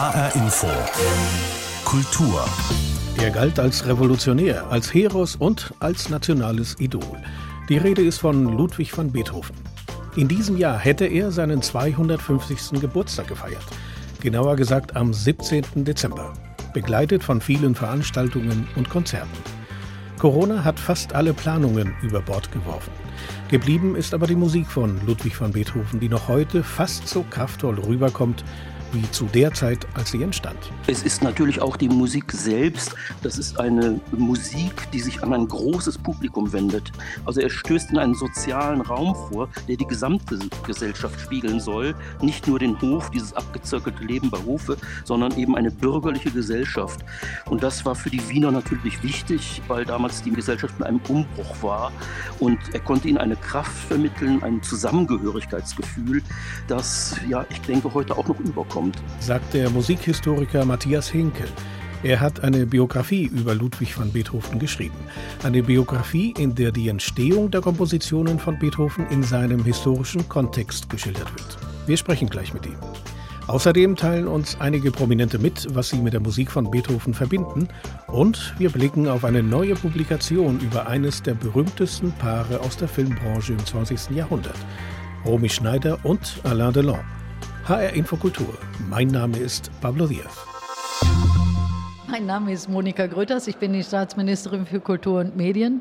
HR Info. Kultur. Er galt als Revolutionär, als Heros und als nationales Idol. Die Rede ist von Ludwig van Beethoven. In diesem Jahr hätte er seinen 250. Geburtstag gefeiert. Genauer gesagt am 17. Dezember. Begleitet von vielen Veranstaltungen und Konzerten. Corona hat fast alle Planungen über Bord geworfen. Geblieben ist aber die Musik von Ludwig van Beethoven, die noch heute fast so kraftvoll rüberkommt wie zu der Zeit, als sie entstand. Es ist natürlich auch die Musik selbst. Das ist eine Musik, die sich an ein großes Publikum wendet. Also er stößt in einen sozialen Raum vor, der die gesamte Gesellschaft spiegeln soll. Nicht nur den Hof, dieses abgezirkelte Leben bei Hofe, sondern eben eine bürgerliche Gesellschaft. Und das war für die Wiener natürlich wichtig, weil damals die Gesellschaft in einem Umbruch war. Und er konnte ihnen eine Kraft vermitteln, ein Zusammengehörigkeitsgefühl, das, ja, ich denke, heute auch noch überkommt kommt, sagt der Musikhistoriker Matthias Hinke. Er hat eine Biografie über Ludwig van Beethoven geschrieben. Eine Biografie, in der die Entstehung der Kompositionen von Beethoven in seinem historischen Kontext geschildert wird. Wir sprechen gleich mit ihm. Außerdem teilen uns einige Prominente mit, was sie mit der Musik von Beethoven verbinden. Und wir blicken auf eine neue Publikation über eines der berühmtesten Paare aus der Filmbranche im 20. Jahrhundert. Romy Schneider und Alain Delon. HR Infokultur. Mein Name ist Pablo Diaz. Mein Name ist Monika Grütters. Ich bin die Staatsministerin für Kultur und Medien.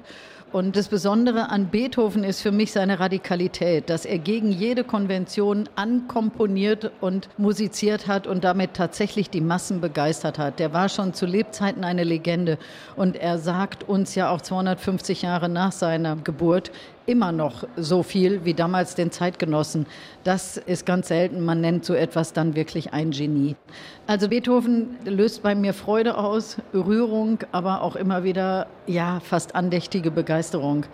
Und das Besondere an Beethoven ist für mich seine Radikalität, dass er gegen jede Konvention ankomponiert und musiziert hat und damit tatsächlich die Massen begeistert hat. Der war schon zu Lebzeiten eine Legende und er sagt uns ja auch 250 Jahre nach seiner Geburt, immer noch so viel wie damals den Zeitgenossen. Das ist ganz selten. Man nennt so etwas dann wirklich ein Genie. Also Beethoven löst bei mir Freude aus, Rührung, aber auch immer wieder, ja, fast andächtige Begeisterung.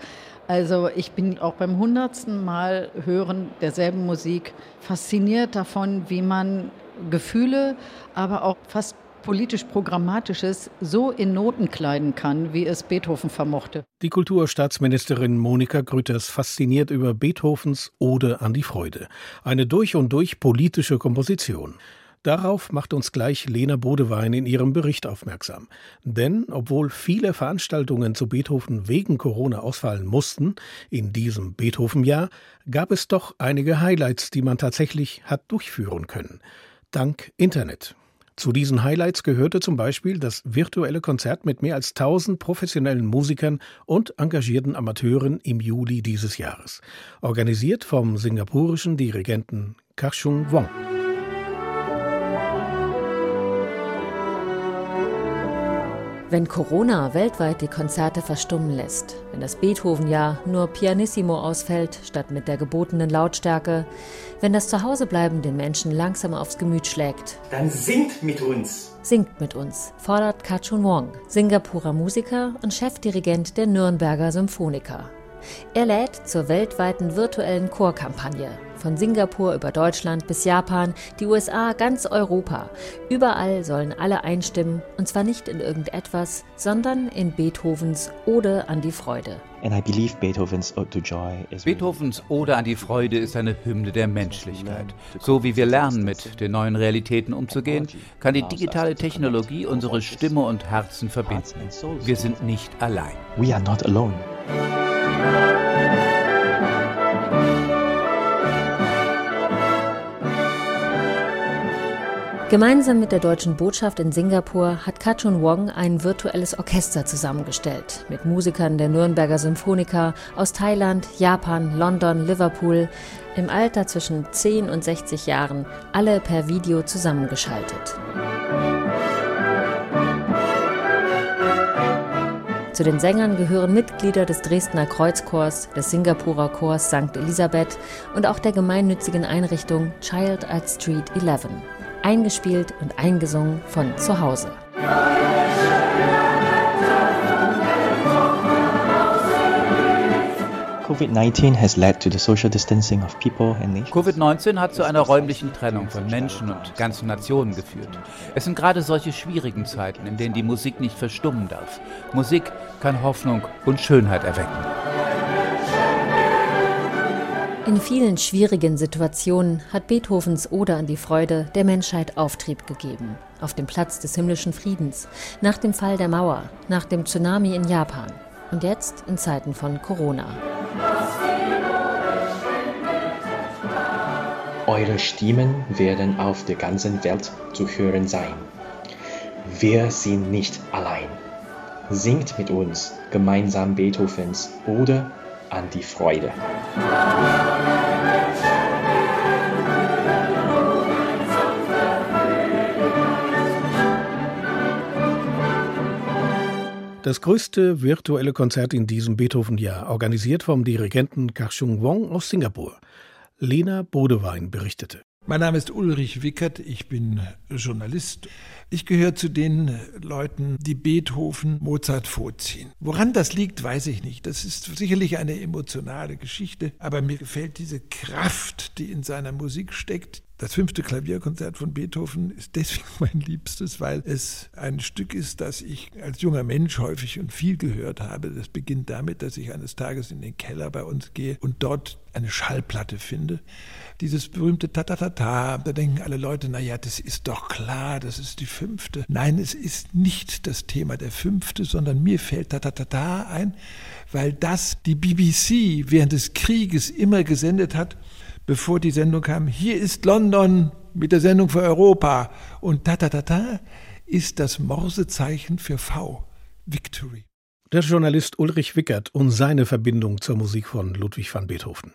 Also ich bin auch beim hundertsten Mal hören derselben Musik fasziniert davon, wie man Gefühle, aber auch fast politisch-programmatisches so in Noten kleiden kann, wie es Beethoven vermochte. Die Kulturstaatsministerin Monika Grütters fasziniert über Beethovens Ode an die Freude. Eine durch und durch politische Komposition. Darauf macht uns gleich Lena Bodewein in ihrem Bericht aufmerksam. Denn obwohl viele Veranstaltungen zu Beethoven wegen Corona ausfallen mussten, in diesem Beethoven-Jahr gab es doch einige Highlights, die man tatsächlich hat durchführen können. Dank Internet. Zu diesen Highlights gehörte zum Beispiel das virtuelle Konzert mit mehr als 1000 professionellen Musikern und engagierten Amateuren im Juli dieses Jahres, organisiert vom singapurischen Dirigenten Kachung Wong. Wenn Corona weltweit die Konzerte verstummen lässt, wenn das Beethoven-Jahr nur pianissimo ausfällt statt mit der gebotenen Lautstärke, wenn das Zuhausebleiben den Menschen langsam aufs Gemüt schlägt, dann singt mit uns. Singt mit uns, fordert Kachun Wong, Singapurer Musiker und Chefdirigent der Nürnberger Symphoniker. Er lädt zur weltweiten virtuellen Chorkampagne von Singapur über Deutschland bis Japan, die USA, ganz Europa. Überall sollen alle einstimmen, und zwar nicht in irgendetwas, sondern in Beethovens Ode an die Freude. Beethovens Ode an die Freude ist eine Hymne der Menschlichkeit. So wie wir lernen, mit den neuen Realitäten umzugehen, kann die digitale Technologie unsere Stimme und Herzen verbinden. Wir sind nicht allein. We are not alone. Gemeinsam mit der deutschen Botschaft in Singapur hat Kachun Wong ein virtuelles Orchester zusammengestellt mit Musikern der Nürnberger Symphoniker aus Thailand, Japan, London, Liverpool, im Alter zwischen 10 und 60 Jahren, alle per Video zusammengeschaltet. Zu den Sängern gehören Mitglieder des Dresdner Kreuzchors, des Singapurer Chors St. Elisabeth und auch der gemeinnützigen Einrichtung Child at Street 11 eingespielt und eingesungen von zu Hause. Covid-19 hat zu einer räumlichen Trennung von Menschen und ganzen Nationen geführt. Es sind gerade solche schwierigen Zeiten, in denen die Musik nicht verstummen darf. Musik kann Hoffnung und Schönheit erwecken. In vielen schwierigen Situationen hat Beethovens Ode an die Freude der Menschheit Auftrieb gegeben. Auf dem Platz des himmlischen Friedens, nach dem Fall der Mauer, nach dem Tsunami in Japan und jetzt in Zeiten von Corona. Eure Stimmen werden auf der ganzen Welt zu hören sein. Wir sind nicht allein. Singt mit uns gemeinsam Beethovens Ode an die Freude. Das größte virtuelle Konzert in diesem Beethoven-Jahr, organisiert vom Dirigenten Kar-Chung Wong aus Singapur. Lena Bodewein berichtete. Mein Name ist Ulrich Wickert, ich bin Journalist. Ich gehöre zu den Leuten, die Beethoven, Mozart vorziehen. Woran das liegt, weiß ich nicht. Das ist sicherlich eine emotionale Geschichte, aber mir gefällt diese Kraft, die in seiner Musik steckt. Das fünfte Klavierkonzert von Beethoven ist deswegen mein liebstes, weil es ein Stück ist, das ich als junger Mensch häufig und viel gehört habe. Das beginnt damit, dass ich eines Tages in den Keller bei uns gehe und dort eine Schallplatte finde. Dieses berühmte Ta-Ta-Ta-Ta, da denken alle Leute, na ja, das ist doch klar, das ist die fünfte. Nein, es ist nicht das Thema der fünfte, sondern mir fällt Ta-Ta-Ta-Ta ein, weil das die BBC während des Krieges immer gesendet hat bevor die Sendung kam, hier ist London mit der Sendung für Europa. Und ta ta ta ta ist das Morsezeichen für V, Victory. Der Journalist Ulrich Wickert und seine Verbindung zur Musik von Ludwig van Beethoven.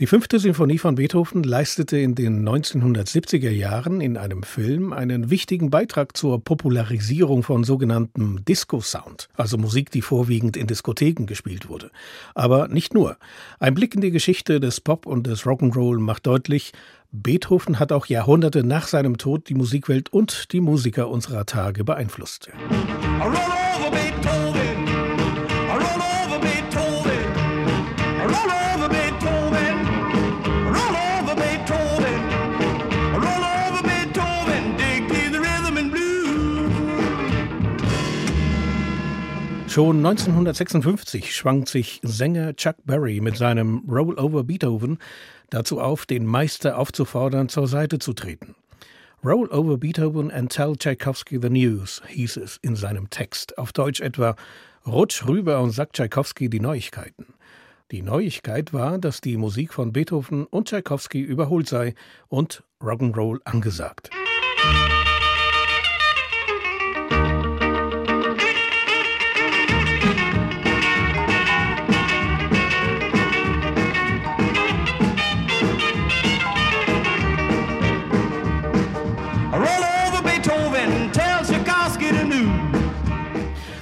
Die fünfte Sinfonie von Beethoven leistete in den 1970er Jahren in einem Film einen wichtigen Beitrag zur Popularisierung von sogenanntem Disco-Sound, also Musik, die vorwiegend in Diskotheken gespielt wurde. Aber nicht nur. Ein Blick in die Geschichte des Pop und des Rock'n'Roll macht deutlich, Beethoven hat auch Jahrhunderte nach seinem Tod die Musikwelt und die Musiker unserer Tage beeinflusst. Schon 1956 schwang sich Sänger Chuck Berry mit seinem Roll Over Beethoven dazu auf, den Meister aufzufordern, zur Seite zu treten. Roll over Beethoven and tell Tchaikovsky the news, hieß es in seinem Text. Auf Deutsch etwa Rutsch rüber und sag Tchaikovsky die Neuigkeiten. Die Neuigkeit war, dass die Musik von Beethoven und Tchaikovsky überholt sei und Rock'n'Roll angesagt.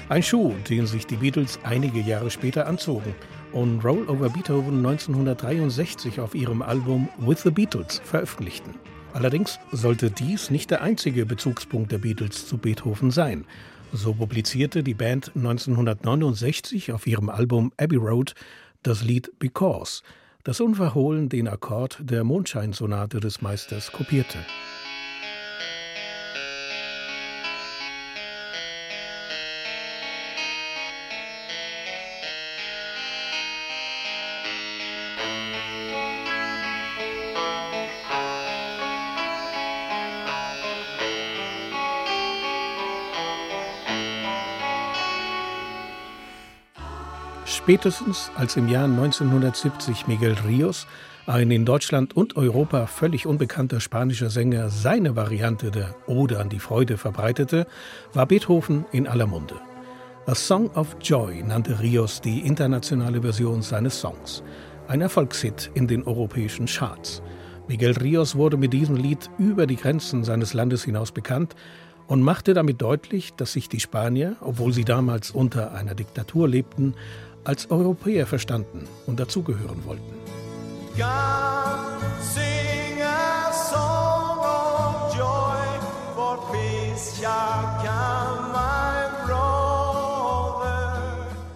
Ein Schuh, den sich die Beatles einige Jahre später anzogen und Roll Over Beethoven 1963 auf ihrem Album With the Beatles veröffentlichten. Allerdings sollte dies nicht der einzige Bezugspunkt der Beatles zu Beethoven sein. So publizierte die Band 1969 auf ihrem Album Abbey Road das Lied Because, das unverhohlen den Akkord der Mondscheinsonate des Meisters kopierte. Spätestens als im Jahr 1970 Miguel Rios, ein in Deutschland und Europa völlig unbekannter spanischer Sänger, seine Variante der Ode an die Freude verbreitete, war Beethoven in aller Munde. A Song of Joy nannte Rios die internationale Version seines Songs. Ein Erfolgshit in den europäischen Charts. Miguel Rios wurde mit diesem Lied über die Grenzen seines Landes hinaus bekannt und machte damit deutlich, dass sich die Spanier, obwohl sie damals unter einer Diktatur lebten, als Europäer verstanden und dazugehören wollten. God, sing a song of joy, for peace shall come, my brother.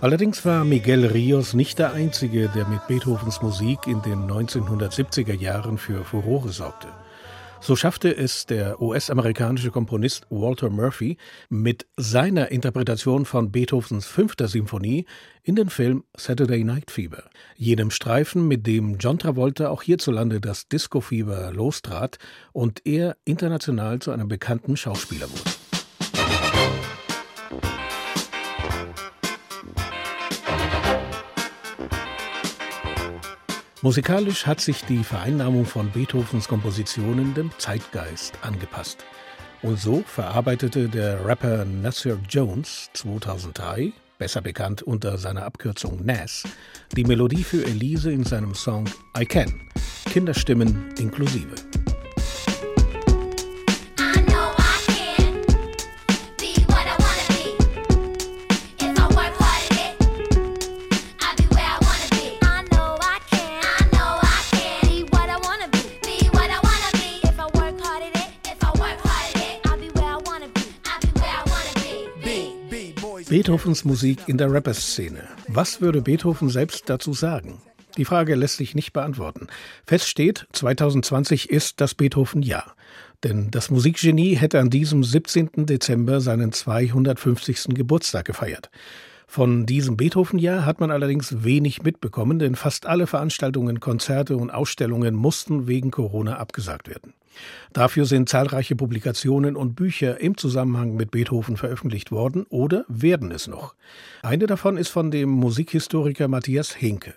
Allerdings war Miguel Rios nicht der Einzige, der mit Beethovens Musik in den 1970er Jahren für Furore sorgte. So schaffte es der US-amerikanische Komponist Walter Murphy mit seiner Interpretation von Beethovens fünfter Symphonie in den Film Saturday Night Fever, jenem Streifen, mit dem John Travolta auch hierzulande das Disco-Fieber lostrat und er international zu einem bekannten Schauspieler wurde. Musikalisch hat sich die Vereinnahmung von Beethovens Kompositionen dem Zeitgeist angepasst. Und so verarbeitete der Rapper Nasir Jones 2003, besser bekannt unter seiner Abkürzung Nas, die Melodie für Elise in seinem Song I Can, Kinderstimmen inklusive. Beethovens Musik in der Rapper-Szene. Was würde Beethoven selbst dazu sagen? Die Frage lässt sich nicht beantworten. Fest steht, 2020 ist das Beethoven-Jahr. Denn das Musikgenie hätte an diesem 17. Dezember seinen 250. Geburtstag gefeiert. Von diesem Beethoven-Jahr hat man allerdings wenig mitbekommen, denn fast alle Veranstaltungen, Konzerte und Ausstellungen mussten wegen Corona abgesagt werden. Dafür sind zahlreiche Publikationen und Bücher im Zusammenhang mit Beethoven veröffentlicht worden oder werden es noch. Eine davon ist von dem Musikhistoriker Matthias Hinke.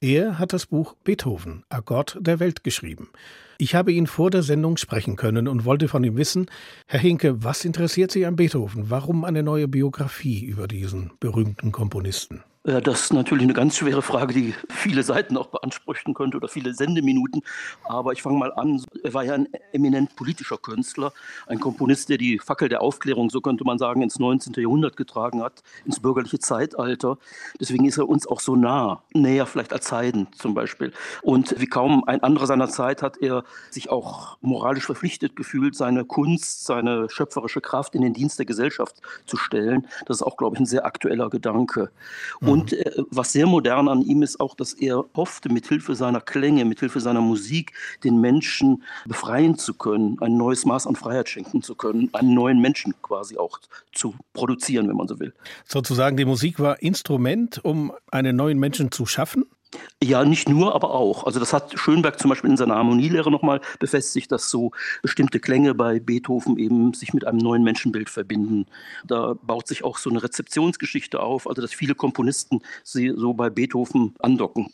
Er hat das Buch Beethoven, Akkord der Welt geschrieben. Ich habe ihn vor der Sendung sprechen können und wollte von ihm wissen, Herr Hinke, was interessiert Sie an Beethoven? Warum eine neue Biografie über diesen berühmten Komponisten? Ja, das ist natürlich eine ganz schwere Frage, die viele Seiten auch beanspruchen könnte oder viele Sendeminuten. Aber ich fange mal an. Er war ja ein eminent politischer Künstler, ein Komponist, der die Fackel der Aufklärung, so könnte man sagen, ins 19. Jahrhundert getragen hat, ins bürgerliche Zeitalter. Deswegen ist er uns auch so nah, näher vielleicht als Haydn zum Beispiel. Und wie kaum ein anderer seiner Zeit hat er sich auch moralisch verpflichtet gefühlt, seine Kunst, seine schöpferische Kraft in den Dienst der Gesellschaft zu stellen. Das ist auch, glaube ich, ein sehr aktueller Gedanke. Und äh, was sehr modern an ihm ist auch, dass er hoffte, mithilfe seiner Klänge, mithilfe seiner Musik den Menschen befreien zu können, ein neues Maß an Freiheit schenken zu können, einen neuen Menschen quasi auch zu produzieren, wenn man so will. Sozusagen die Musik war Instrument, um einen neuen Menschen zu schaffen? Ja, nicht nur, aber auch. Also das hat Schönberg zum Beispiel in seiner Harmonielehre nochmal befestigt, dass so bestimmte Klänge bei Beethoven eben sich mit einem neuen Menschenbild verbinden. Da baut sich auch so eine Rezeptionsgeschichte auf, also dass viele Komponisten sie so bei Beethoven andocken.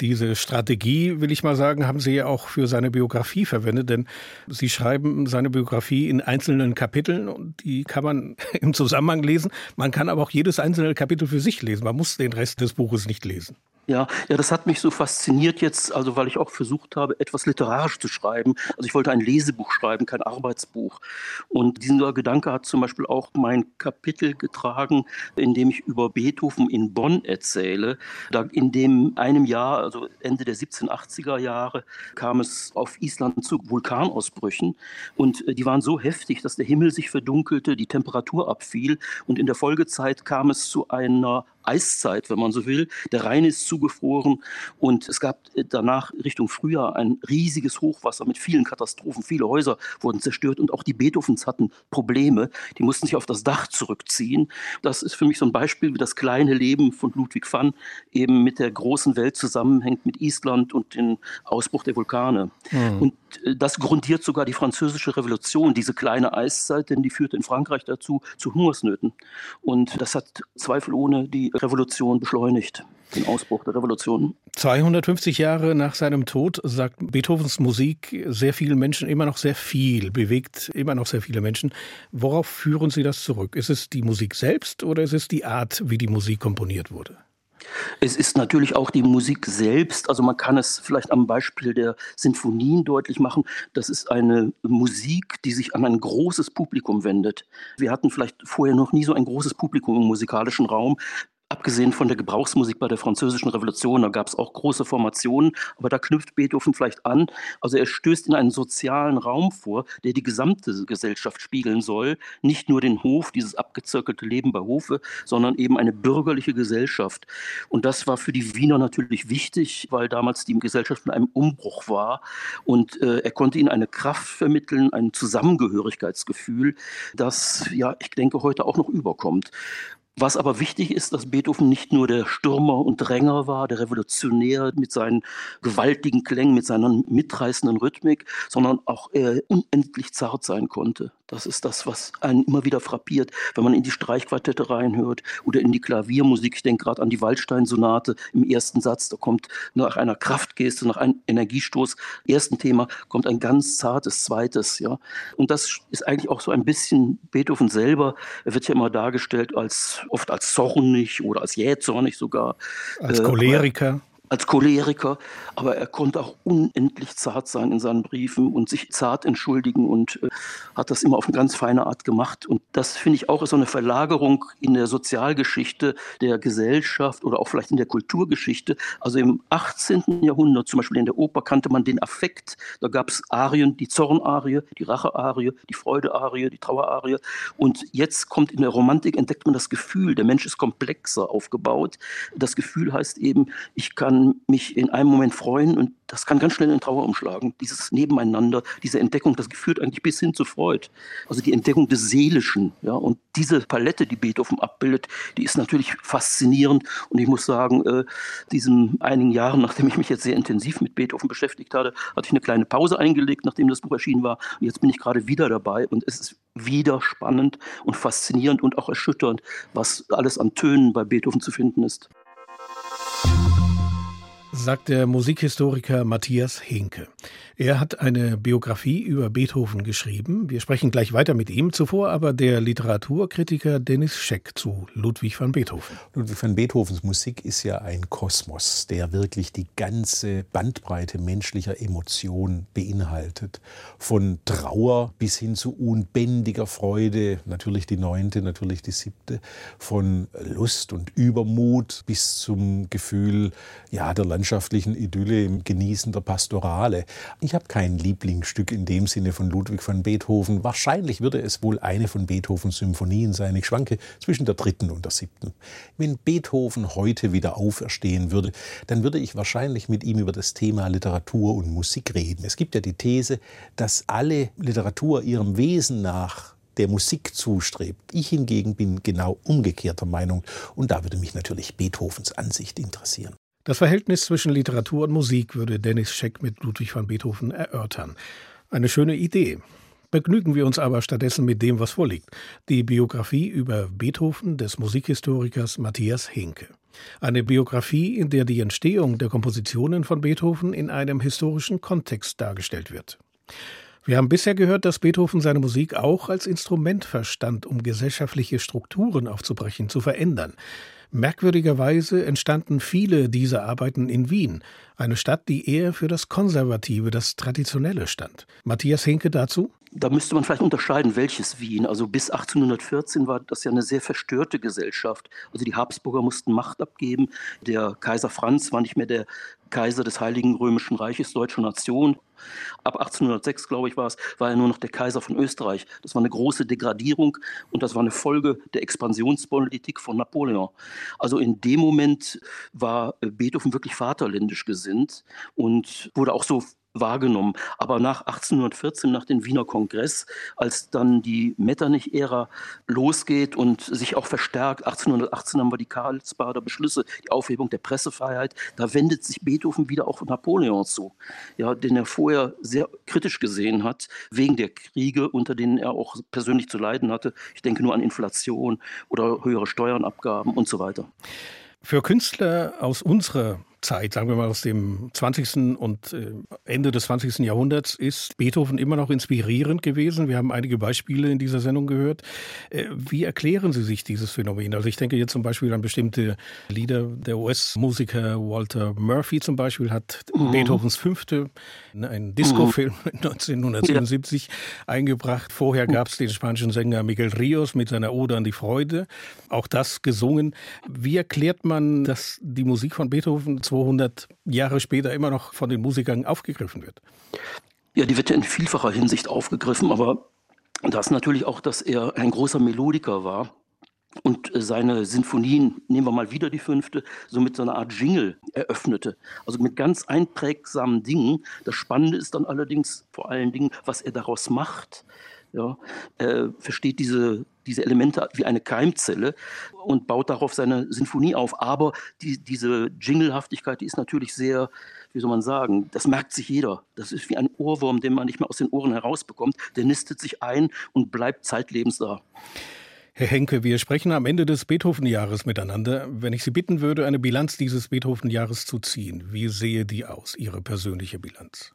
Diese Strategie, will ich mal sagen, haben Sie ja auch für seine Biografie verwendet, denn Sie schreiben seine Biografie in einzelnen Kapiteln und die kann man im Zusammenhang lesen. Man kann aber auch jedes einzelne Kapitel für sich lesen. Man muss den Rest des Buches nicht lesen. Ja, ja, das hat mich so fasziniert jetzt, also weil ich auch versucht habe, etwas literarisch zu schreiben. Also ich wollte ein Lesebuch schreiben, kein Arbeitsbuch. Und dieser Gedanke hat zum Beispiel auch mein Kapitel getragen, in dem ich über Beethoven in Bonn erzähle. Da in dem einem Jahr, also Ende der 1780er Jahre, kam es auf Island zu Vulkanausbrüchen. Und äh, die waren so heftig, dass der Himmel sich verdunkelte, die Temperatur abfiel. Und in der Folgezeit kam es zu einer Eiszeit, wenn man so will. Der Rhein ist zugefroren und es gab äh, danach Richtung Frühjahr ein riesiges Hochwasser mit vielen Katastrophen. Viele Häuser wurden zerstört und auch die Beethovens hatten Probleme. Die mussten sich auf das Dach zurückziehen. Das ist für mich so ein Beispiel, wie das kleine Leben von Ludwig van eben mit der großen Welt zusammenhängt, mit Island und dem Ausbruch der Vulkane. Mhm. Und äh, das grundiert sogar die französische Revolution, diese kleine Eiszeit, denn die führte in Frankreich dazu zu Hungersnöten. Und das hat zweifelohne die Revolution beschleunigt, den Ausbruch der Revolution. 250 Jahre nach seinem Tod sagt Beethovens Musik sehr vielen Menschen immer noch sehr viel, bewegt immer noch sehr viele Menschen. Worauf führen Sie das zurück? Ist es die Musik selbst oder ist es die Art, wie die Musik komponiert wurde? Es ist natürlich auch die Musik selbst. Also man kann es vielleicht am Beispiel der Sinfonien deutlich machen. Das ist eine Musik, die sich an ein großes Publikum wendet. Wir hatten vielleicht vorher noch nie so ein großes Publikum im musikalischen Raum Abgesehen von der Gebrauchsmusik bei der Französischen Revolution, da gab es auch große Formationen, aber da knüpft Beethoven vielleicht an. Also er stößt in einen sozialen Raum vor, der die gesamte Gesellschaft spiegeln soll. Nicht nur den Hof, dieses abgezirkelte Leben bei Hofe, sondern eben eine bürgerliche Gesellschaft. Und das war für die Wiener natürlich wichtig, weil damals die Gesellschaft in einem Umbruch war. Und äh, er konnte ihnen eine Kraft vermitteln, ein Zusammengehörigkeitsgefühl, das, ja, ich denke, heute auch noch überkommt. Was aber wichtig ist, dass Beethoven nicht nur der Stürmer und Dränger war, der Revolutionär mit seinen gewaltigen Klängen, mit seiner mitreißenden Rhythmik, sondern auch äh, unendlich zart sein konnte. Das ist das, was einen immer wieder frappiert, wenn man in die Streichquartette reinhört oder in die Klaviermusik. Ich denke gerade an die Waldstein-Sonate im ersten Satz. Da kommt nach einer Kraftgeste, nach einem Energiestoß, ersten Thema, kommt ein ganz zartes zweites. Ja. Und das ist eigentlich auch so ein bisschen Beethoven selber. Er wird ja immer dargestellt als oft als zornig oder als jähzornig sogar. Als äh, Choleriker als Choleriker, aber er konnte auch unendlich zart sein in seinen Briefen und sich zart entschuldigen und äh, hat das immer auf eine ganz feine Art gemacht. Und das finde ich auch ist so eine Verlagerung in der Sozialgeschichte der Gesellschaft oder auch vielleicht in der Kulturgeschichte. Also im 18. Jahrhundert, zum Beispiel in der Oper, kannte man den Affekt. Da gab es Arien, die Zornarie, die Rachearie, die Freudearie, die Trauerarie. Und jetzt kommt in der Romantik, entdeckt man das Gefühl, der Mensch ist komplexer aufgebaut. Das Gefühl heißt eben, ich kann mich in einem Moment freuen und das kann ganz schnell in Trauer umschlagen. Dieses Nebeneinander, diese Entdeckung, das führt eigentlich bis hin zu Freud. Also die Entdeckung des Seelischen. Ja, und diese Palette, die Beethoven abbildet, die ist natürlich faszinierend. Und ich muss sagen, äh, diesen einigen Jahren, nachdem ich mich jetzt sehr intensiv mit Beethoven beschäftigt hatte, hatte ich eine kleine Pause eingelegt, nachdem das Buch erschienen war. Und jetzt bin ich gerade wieder dabei und es ist wieder spannend und faszinierend und auch erschütternd, was alles an Tönen bei Beethoven zu finden ist sagt der Musikhistoriker Matthias Hinke. Er hat eine Biografie über Beethoven geschrieben. Wir sprechen gleich weiter mit ihm. Zuvor aber der Literaturkritiker Dennis Scheck zu Ludwig van Beethoven. Ludwig van Beethovens Musik ist ja ein Kosmos, der wirklich die ganze Bandbreite menschlicher Emotionen beinhaltet. Von Trauer bis hin zu unbändiger Freude, natürlich die neunte, natürlich die siebte. Von Lust und Übermut bis zum Gefühl ja, der landschaftlichen Idylle im Genießen der Pastorale. Ich habe kein Lieblingsstück in dem Sinne von Ludwig van Beethoven. Wahrscheinlich würde es wohl eine von Beethovens Symphonien sein. Ich schwanke zwischen der dritten und der siebten. Wenn Beethoven heute wieder auferstehen würde, dann würde ich wahrscheinlich mit ihm über das Thema Literatur und Musik reden. Es gibt ja die These, dass alle Literatur ihrem Wesen nach der Musik zustrebt. Ich hingegen bin genau umgekehrter Meinung und da würde mich natürlich Beethovens Ansicht interessieren. Das Verhältnis zwischen Literatur und Musik würde Dennis Scheck mit Ludwig van Beethoven erörtern. Eine schöne Idee. Begnügen wir uns aber stattdessen mit dem, was vorliegt. Die Biografie über Beethoven des Musikhistorikers Matthias Hinke. Eine Biografie, in der die Entstehung der Kompositionen von Beethoven in einem historischen Kontext dargestellt wird. Wir haben bisher gehört, dass Beethoven seine Musik auch als Instrument verstand, um gesellschaftliche Strukturen aufzubrechen, zu verändern. Merkwürdigerweise entstanden viele dieser Arbeiten in Wien, eine Stadt, die eher für das Konservative, das Traditionelle stand. Matthias Henke dazu? Da müsste man vielleicht unterscheiden, welches Wien. Also bis 1814 war das ja eine sehr verstörte Gesellschaft. Also die Habsburger mussten Macht abgeben. Der Kaiser Franz war nicht mehr der Kaiser des Heiligen Römischen Reiches, deutscher Nation. Ab 1806, glaube ich, war es, war er nur noch der Kaiser von Österreich. Das war eine große Degradierung und das war eine Folge der Expansionspolitik von Napoleon. Also in dem Moment war Beethoven wirklich vaterländisch gesinnt und wurde auch so wahrgenommen. Aber nach 1814, nach dem Wiener Kongress, als dann die Metternich-Ära losgeht und sich auch verstärkt, 1818 haben wir die Karlsbader Beschlüsse, die Aufhebung der Pressefreiheit, da wendet sich Beethoven wieder auch Napoleon zu, ja, den er vorher sehr kritisch gesehen hat, wegen der Kriege, unter denen er auch persönlich zu leiden hatte. Ich denke nur an Inflation oder höhere Steuernabgaben und so weiter. Für Künstler aus unserer Zeit, sagen wir mal aus dem 20. und äh, Ende des 20. Jahrhunderts, ist Beethoven immer noch inspirierend gewesen. Wir haben einige Beispiele in dieser Sendung gehört. Äh, wie erklären Sie sich dieses Phänomen? Also ich denke jetzt zum Beispiel an bestimmte Lieder. Der US-Musiker Walter Murphy zum Beispiel hat mhm. Beethovens Fünfte, einen Disco-Film mhm. 1977 ja. eingebracht. Vorher gab es den spanischen Sänger Miguel Rios mit seiner Ode an die Freude. Auch das gesungen. Wie erklärt man, dass die Musik von Beethoven 200 Jahre später immer noch von den Musikern aufgegriffen wird? Ja, die wird ja in vielfacher Hinsicht aufgegriffen, aber das natürlich auch, dass er ein großer Melodiker war und seine Sinfonien, nehmen wir mal wieder die fünfte, so mit so einer Art Jingle eröffnete. Also mit ganz einprägsamen Dingen. Das Spannende ist dann allerdings vor allen Dingen, was er daraus macht. Ja, er versteht diese, diese Elemente wie eine Keimzelle und baut darauf seine Sinfonie auf. Aber die, diese Jinglehaftigkeit, die ist natürlich sehr, wie soll man sagen, das merkt sich jeder. Das ist wie ein Ohrwurm, den man nicht mehr aus den Ohren herausbekommt. Der nistet sich ein und bleibt zeitlebens da. Herr Henke, wir sprechen am Ende des Beethoven-Jahres miteinander. Wenn ich Sie bitten würde, eine Bilanz dieses Beethoven-Jahres zu ziehen, wie sehe die aus, Ihre persönliche Bilanz?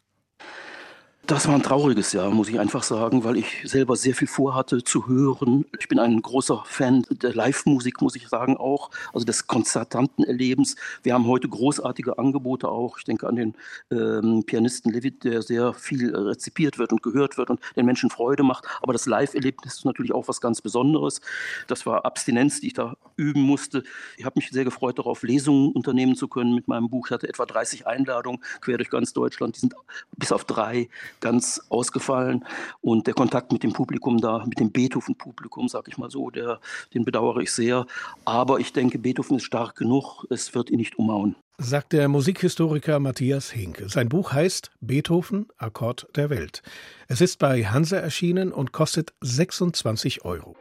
Das war ein trauriges Jahr, muss ich einfach sagen, weil ich selber sehr viel vorhatte zu hören. Ich bin ein großer Fan der Live-Musik, muss ich sagen, auch, also des konzertanten Erlebens. Wir haben heute großartige Angebote auch. Ich denke an den ähm, Pianisten Levitt, der sehr viel rezipiert wird und gehört wird und den Menschen Freude macht. Aber das Live-Erlebnis ist natürlich auch was ganz Besonderes. Das war Abstinenz, die ich da üben musste. Ich habe mich sehr gefreut darauf, Lesungen unternehmen zu können mit meinem Buch. Ich hatte etwa 30 Einladungen quer durch ganz Deutschland. Die sind bis auf drei ganz ausgefallen. Und der Kontakt mit dem Publikum da, mit dem Beethoven-Publikum, sag ich mal so, der, den bedauere ich sehr. Aber ich denke, Beethoven ist stark genug, es wird ihn nicht umhauen. Sagt der Musikhistoriker Matthias Hinke. Sein Buch heißt Beethoven, Akkord der Welt. Es ist bei Hansa erschienen und kostet 26 Euro.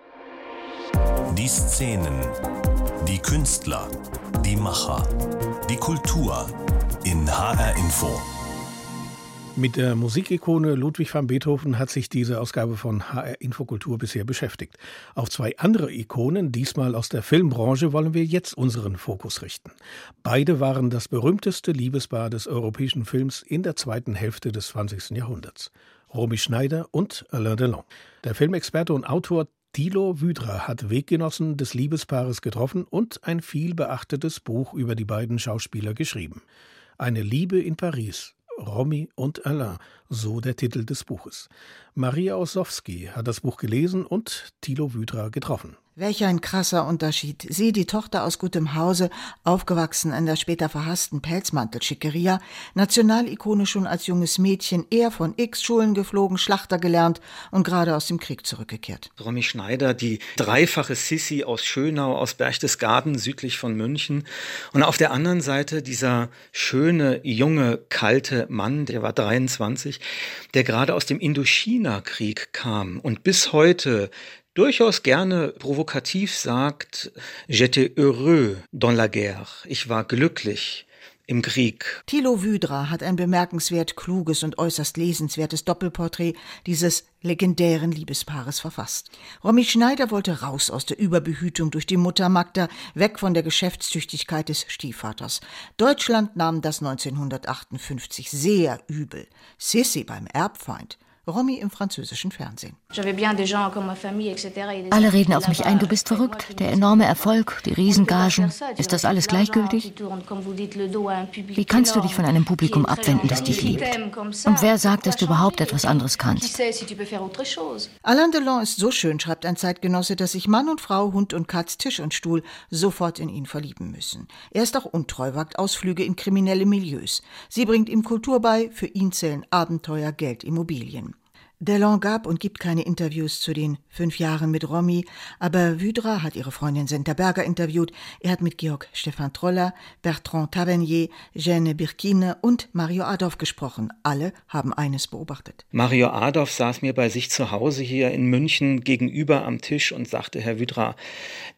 Die Szenen, die Künstler, die Macher, die Kultur in HR Info. Mit der Musikikone Ludwig van Beethoven hat sich diese Ausgabe von HR Infokultur bisher beschäftigt. Auf zwei andere Ikonen, diesmal aus der Filmbranche, wollen wir jetzt unseren Fokus richten. Beide waren das berühmteste Liebespaar des europäischen Films in der zweiten Hälfte des 20. Jahrhunderts. Romy Schneider und Alain Delon. Der Filmexperte und Autor Thilo Wydra hat Weggenossen des Liebespaares getroffen und ein viel beachtetes Buch über die beiden Schauspieler geschrieben. Eine Liebe in Paris Romy und Alain, so der Titel des Buches. Maria Ossowski hat das Buch gelesen und Thilo Wydra getroffen. Welch ein krasser Unterschied. Sie, die Tochter aus gutem Hause, aufgewachsen in der später verhassten Pelzmantel-Schickeria, Nationalikone schon als junges Mädchen, er von X-Schulen geflogen, Schlachter gelernt und gerade aus dem Krieg zurückgekehrt. Romy Schneider, die dreifache Sissi aus Schönau, aus Berchtesgaden, südlich von München. Und auf der anderen Seite dieser schöne, junge, kalte Mann, der war 23, der gerade aus dem Indochina-Krieg kam und bis heute durchaus gerne provokativ sagt, j'étais heureux dans la guerre. Ich war glücklich im Krieg. Thilo Wydra hat ein bemerkenswert kluges und äußerst lesenswertes Doppelporträt dieses legendären Liebespaares verfasst. Romy Schneider wollte raus aus der Überbehütung durch die Mutter Magda, weg von der Geschäftstüchtigkeit des Stiefvaters. Deutschland nahm das 1958 sehr übel. Sissi beim Erbfeind Romy im französischen Fernsehen. Alle reden auf mich ein, du bist verrückt. Der enorme Erfolg, die Riesengagen. Ist das alles gleichgültig? Wie kannst du dich von einem Publikum abwenden, das dich liebt? Und wer sagt, dass du überhaupt etwas anderes kannst? Alain Delon ist so schön, schreibt ein Zeitgenosse, dass sich Mann und Frau, Hund und Katz, Tisch und Stuhl sofort in ihn verlieben müssen. Er ist auch untreu, wagt Ausflüge in kriminelle Milieus. Sie bringt ihm Kultur bei, für ihn zählen Abenteuer, Geld, Immobilien. Delon gab und gibt keine Interviews zu den fünf Jahren mit Romy, aber Wydra hat ihre Freundin Senta Berger interviewt. Er hat mit Georg Stefan Troller, Bertrand Tavernier, Jeanne Birkine und Mario Adolf gesprochen. Alle haben eines beobachtet. Mario Adolf saß mir bei sich zu Hause hier in München gegenüber am Tisch und sagte, Herr Wydra,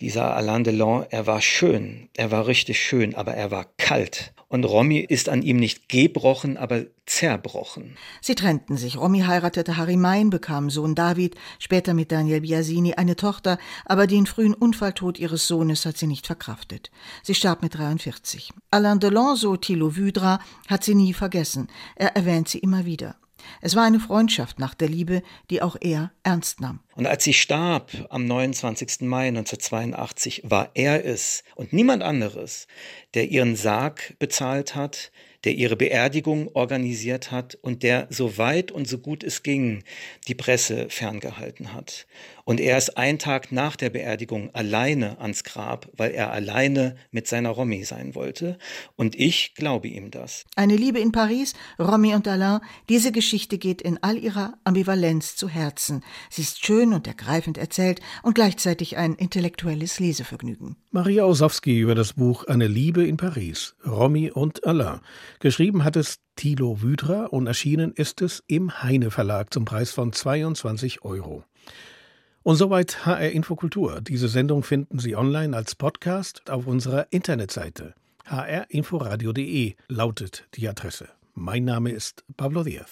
dieser Alain Delon, er war schön, er war richtig schön, aber er war kalt. Und Romy ist an ihm nicht gebrochen, aber zerbrochen. Sie trennten sich. Romy heiratete Harry Main, bekam Sohn David, später mit Daniel Biasini eine Tochter, aber den frühen Unfalltod ihres Sohnes hat sie nicht verkraftet. Sie starb mit 43. Alain Delon, so Thilo Wydra, hat sie nie vergessen. Er erwähnt sie immer wieder. Es war eine Freundschaft nach der Liebe, die auch er ernst nahm. Und als sie starb am 29. Mai 1982, war er es und niemand anderes, der ihren Sarg bezahlt hat, der ihre Beerdigung organisiert hat und der so weit und so gut es ging die Presse ferngehalten hat. Und er ist einen Tag nach der Beerdigung alleine ans Grab, weil er alleine mit seiner Romy sein wollte. Und ich glaube ihm das. Eine Liebe in Paris, Romy und Alain, diese Geschichte geht in all ihrer Ambivalenz zu Herzen. Sie ist schön und ergreifend erzählt und gleichzeitig ein intellektuelles Lesevergnügen. Maria Osowski über das Buch Eine Liebe in Paris, Romy und Alain. Geschrieben hat es Thilo Wydra und erschienen ist es im Heine Verlag zum Preis von 22 Euro. Und soweit HR Infokultur. Diese Sendung finden Sie online als Podcast auf unserer Internetseite. hrinforadio.de lautet die Adresse. Mein Name ist Pablo Diaz.